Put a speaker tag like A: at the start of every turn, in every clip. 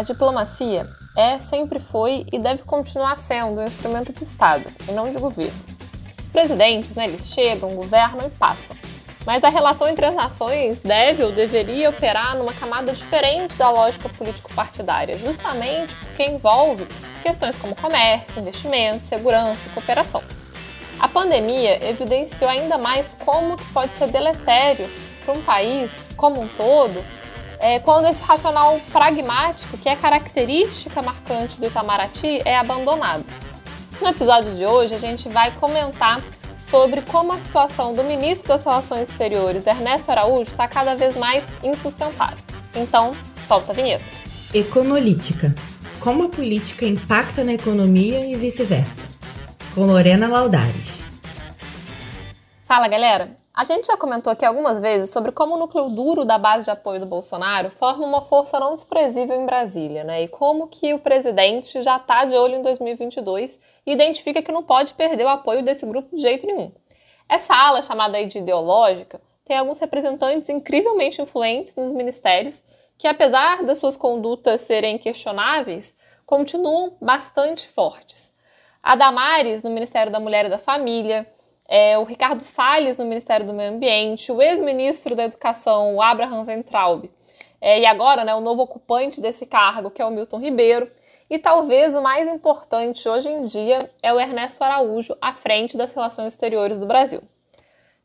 A: A diplomacia é, sempre foi e deve continuar sendo um instrumento de Estado e não de governo. Os presidentes, né, eles chegam, governam e passam. Mas a relação entre as nações deve ou deveria operar numa camada diferente da lógica político-partidária, justamente porque envolve questões como comércio, investimento, segurança e cooperação. A pandemia evidenciou ainda mais como que pode ser deletério para um país como um todo é, quando esse racional pragmático, que é característica marcante do Itamaraty, é abandonado. No episódio de hoje, a gente vai comentar sobre como a situação do ministro das Relações Exteriores, Ernesto Araújo, está cada vez mais insustentável. Então, solta a vinheta.
B: Econolítica. Como a política impacta na economia e vice-versa. Com Lorena Laudares.
A: Fala, galera! A gente já comentou aqui algumas vezes sobre como o núcleo duro da base de apoio do Bolsonaro forma uma força não desprezível em Brasília, né? E como que o presidente já está de olho em 2022 e identifica que não pode perder o apoio desse grupo de jeito nenhum. Essa ala, chamada aí de ideológica, tem alguns representantes incrivelmente influentes nos ministérios que, apesar das suas condutas serem questionáveis, continuam bastante fortes. A Damares, no Ministério da Mulher e da Família, é, o Ricardo Salles no Ministério do Meio Ambiente, o ex-ministro da Educação, o Abraham Ventraub, é, e agora né, o novo ocupante desse cargo, que é o Milton Ribeiro, e talvez o mais importante hoje em dia é o Ernesto Araújo à frente das relações exteriores do Brasil.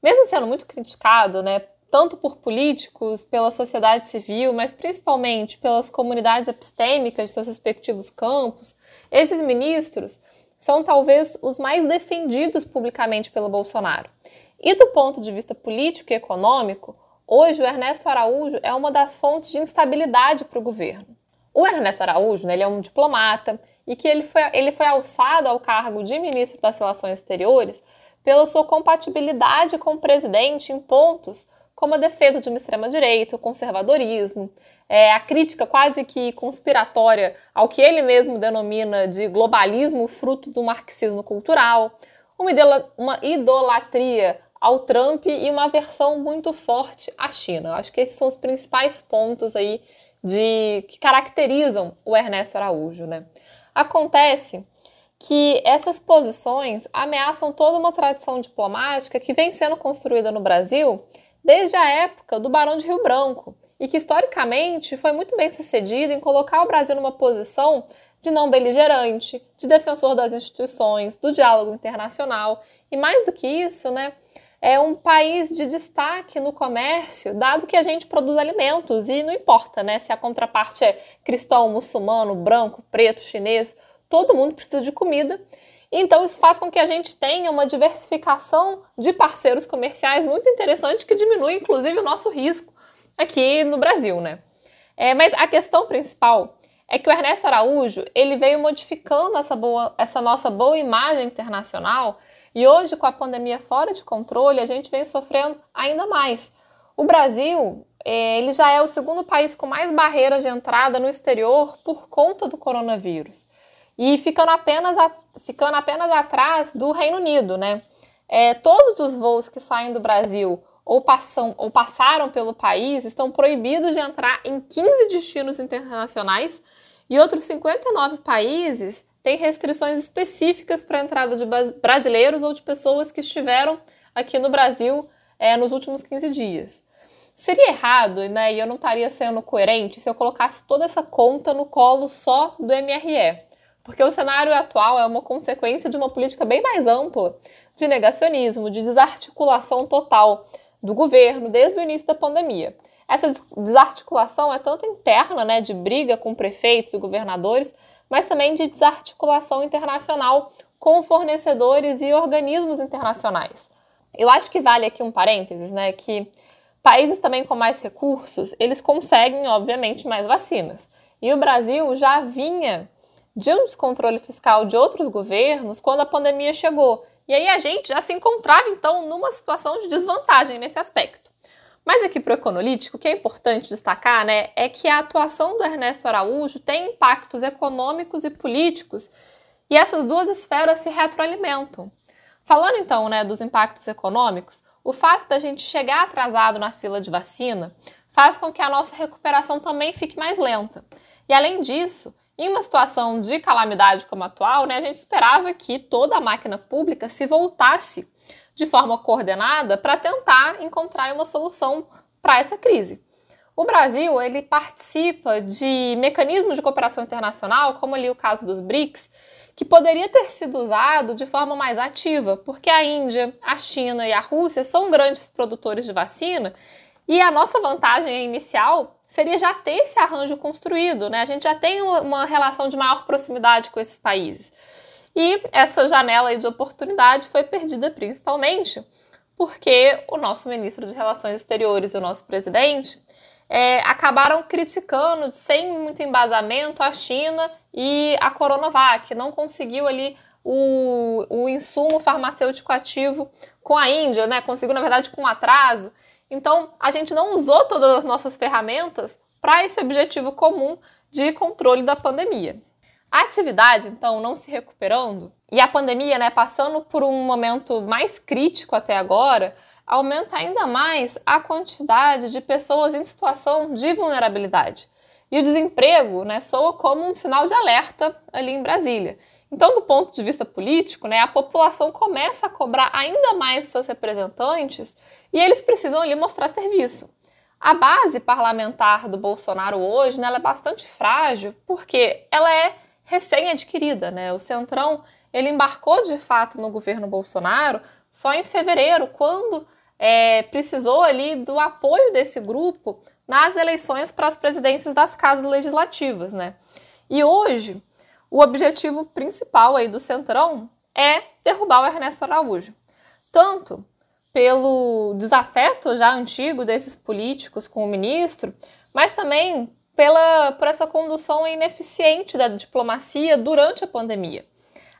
A: Mesmo sendo muito criticado, né, tanto por políticos, pela sociedade civil, mas principalmente pelas comunidades epistêmicas de seus respectivos campos, esses ministros são talvez os mais defendidos publicamente pelo Bolsonaro. E do ponto de vista político e econômico, hoje o Ernesto Araújo é uma das fontes de instabilidade para o governo. O Ernesto Araújo, né, ele é um diplomata e que ele foi, ele foi alçado ao cargo de ministro das Relações Exteriores pela sua compatibilidade com o presidente em pontos como a defesa de uma extrema-direita, o conservadorismo, é, a crítica quase que conspiratória ao que ele mesmo denomina de globalismo fruto do marxismo cultural, uma, idolatria ao Trump e uma aversão muito forte à China. Acho que esses são os principais pontos aí de que caracterizam o Ernesto Araújo, né? Acontece que essas posições ameaçam toda uma tradição diplomática que vem sendo construída no Brasil desde a época do Barão de Rio Branco e que historicamente foi muito bem sucedido em colocar o Brasil numa posição de não beligerante, de defensor das instituições, do diálogo internacional e mais do que isso, né, é um país de destaque no comércio, dado que a gente produz alimentos e não importa, né, se a contraparte é cristão, muçulmano, branco, preto, chinês, todo mundo precisa de comida então, isso faz com que a gente tenha uma diversificação de parceiros comerciais muito interessante que diminui, inclusive, o nosso risco aqui no Brasil, né? É, mas a questão principal é que o Ernesto Araújo ele veio modificando essa, boa, essa nossa boa imagem internacional e hoje, com a pandemia fora de controle, a gente vem sofrendo ainda mais. O Brasil é, ele já é o segundo país com mais barreiras de entrada no exterior por conta do coronavírus e ficando apenas, a, ficando apenas atrás do Reino Unido, né? É, todos os voos que saem do Brasil ou, passam, ou passaram pelo país estão proibidos de entrar em 15 destinos internacionais e outros 59 países têm restrições específicas para a entrada de brasileiros ou de pessoas que estiveram aqui no Brasil é, nos últimos 15 dias. Seria errado, né, e eu não estaria sendo coerente se eu colocasse toda essa conta no colo só do MRE. Porque o cenário atual é uma consequência de uma política bem mais ampla de negacionismo, de desarticulação total do governo desde o início da pandemia. Essa desarticulação é tanto interna, né, de briga com prefeitos e governadores, mas também de desarticulação internacional com fornecedores e organismos internacionais. Eu acho que vale aqui um parênteses, né, que países também com mais recursos, eles conseguem, obviamente, mais vacinas. E o Brasil já vinha de um descontrole fiscal de outros governos quando a pandemia chegou. E aí a gente já se encontrava, então, numa situação de desvantagem nesse aspecto. Mas aqui para o econolítico, o que é importante destacar né, é que a atuação do Ernesto Araújo tem impactos econômicos e políticos, e essas duas esferas se retroalimentam. Falando então né, dos impactos econômicos, o fato da gente chegar atrasado na fila de vacina faz com que a nossa recuperação também fique mais lenta. E além disso, em uma situação de calamidade como a atual, né, a gente esperava que toda a máquina pública se voltasse de forma coordenada para tentar encontrar uma solução para essa crise. O Brasil ele participa de mecanismos de cooperação internacional, como ali o caso dos BRICS, que poderia ter sido usado de forma mais ativa, porque a Índia, a China e a Rússia são grandes produtores de vacina e a nossa vantagem inicial seria já ter esse arranjo construído, né? A gente já tem uma relação de maior proximidade com esses países. E essa janela de oportunidade foi perdida principalmente porque o nosso ministro de Relações Exteriores e o nosso presidente é, acabaram criticando, sem muito embasamento, a China e a Coronavac. Não conseguiu ali o, o insumo farmacêutico ativo com a Índia, né? Conseguiu, na verdade, com atraso. Então, a gente não usou todas as nossas ferramentas para esse objetivo comum de controle da pandemia. A atividade, então, não se recuperando e a pandemia, né, passando por um momento mais crítico até agora, aumenta ainda mais a quantidade de pessoas em situação de vulnerabilidade. E o desemprego né, soa como um sinal de alerta ali em Brasília. Então, do ponto de vista político, né, a população começa a cobrar ainda mais os seus representantes e eles precisam ali mostrar serviço. A base parlamentar do Bolsonaro hoje né, é bastante frágil porque ela é recém-adquirida. Né? O Centrão ele embarcou de fato no governo Bolsonaro só em fevereiro, quando é, precisou ali do apoio desse grupo nas eleições para as presidências das casas legislativas, né? E hoje, o objetivo principal aí do Centrão é derrubar o Ernesto Araújo. Tanto pelo desafeto já antigo desses políticos com o ministro, mas também pela, por essa condução ineficiente da diplomacia durante a pandemia.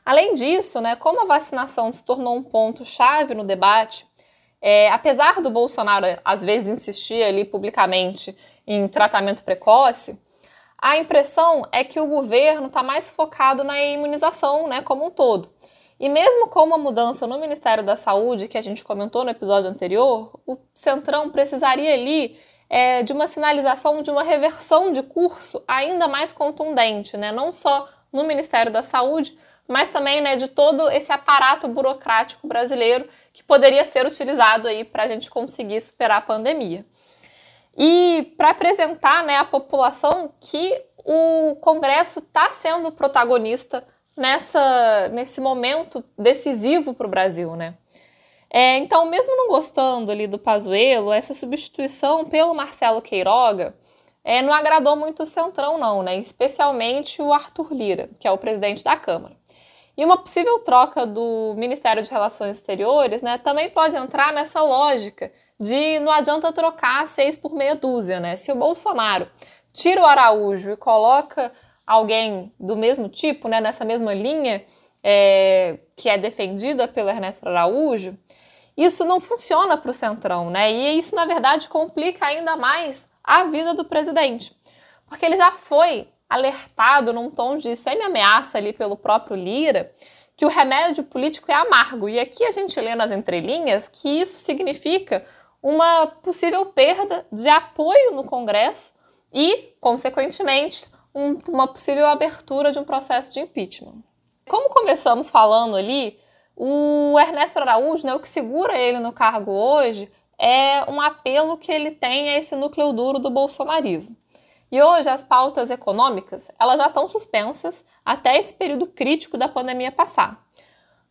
A: Além disso, né, como a vacinação se tornou um ponto-chave no debate é, apesar do Bolsonaro às vezes insistir ali publicamente em tratamento precoce, a impressão é que o governo está mais focado na imunização, né, como um todo. E mesmo com uma mudança no Ministério da Saúde, que a gente comentou no episódio anterior, o Centrão precisaria ali é, de uma sinalização de uma reversão de curso ainda mais contundente, né? não só no Ministério da Saúde, mas também né, de todo esse aparato burocrático brasileiro que poderia ser utilizado aí para a gente conseguir superar a pandemia. E para apresentar né, à população que o Congresso está sendo protagonista nessa, nesse momento decisivo para o Brasil, né? É, então, mesmo não gostando ali do Pazuello, essa substituição pelo Marcelo Queiroga é, não agradou muito o Centrão, não, né? Especialmente o Arthur Lira, que é o presidente da Câmara. E uma possível troca do Ministério de Relações Exteriores né, também pode entrar nessa lógica de não adianta trocar seis por meia dúzia. Né? Se o Bolsonaro tira o Araújo e coloca alguém do mesmo tipo, né, nessa mesma linha é, que é defendida pelo Ernesto Araújo, isso não funciona para o Centrão, né? E isso, na verdade, complica ainda mais a vida do presidente. Porque ele já foi alertado num tom de semi-ameaça ali pelo próprio Lira que o remédio político é amargo. E aqui a gente lê nas entrelinhas que isso significa uma possível perda de apoio no Congresso e, consequentemente, um, uma possível abertura de um processo de impeachment. Como começamos falando ali, o Ernesto Araújo, né, o que segura ele no cargo hoje, é um apelo que ele tem a esse núcleo duro do bolsonarismo. E hoje as pautas econômicas elas já estão suspensas até esse período crítico da pandemia passar.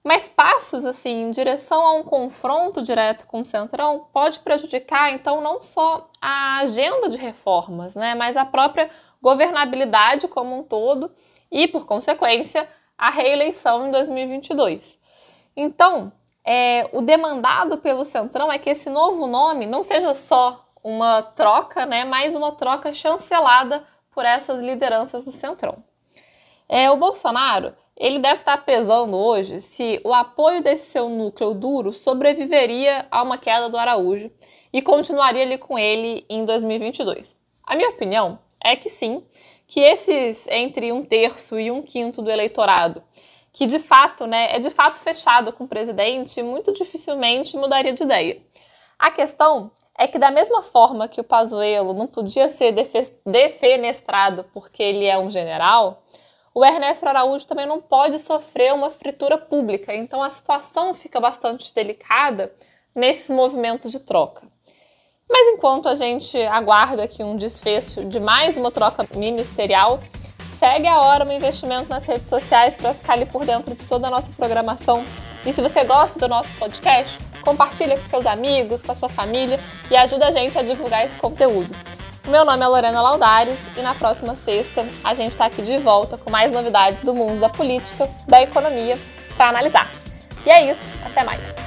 A: Mas passos assim em direção a um confronto direto com o Centrão pode prejudicar então não só a agenda de reformas, né, mas a própria governabilidade como um todo e, por consequência, a reeleição em 2022. Então, é, o demandado pelo Centrão é que esse novo nome não seja só uma troca, né, mais uma troca chancelada por essas lideranças do Centrão. É, o Bolsonaro ele deve estar pesando hoje se o apoio desse seu núcleo duro sobreviveria a uma queda do Araújo e continuaria ali com ele em 2022. A minha opinião é que sim, que esses entre um terço e um quinto do eleitorado, que de fato né, é de fato fechado com o presidente, muito dificilmente mudaria de ideia. A questão é que da mesma forma que o Pazuello não podia ser defenestrado porque ele é um general, o Ernesto Araújo também não pode sofrer uma fritura pública. Então a situação fica bastante delicada nesses movimentos de troca. Mas enquanto a gente aguarda aqui um desfecho de mais uma troca ministerial, segue a hora um investimento nas redes sociais para ficar ali por dentro de toda a nossa programação. E se você gosta do nosso podcast, compartilha com seus amigos, com a sua família e ajuda a gente a divulgar esse conteúdo. O meu nome é Lorena Laudares e na próxima sexta a gente está aqui de volta com mais novidades do mundo da política, da economia para analisar. E é isso, até mais!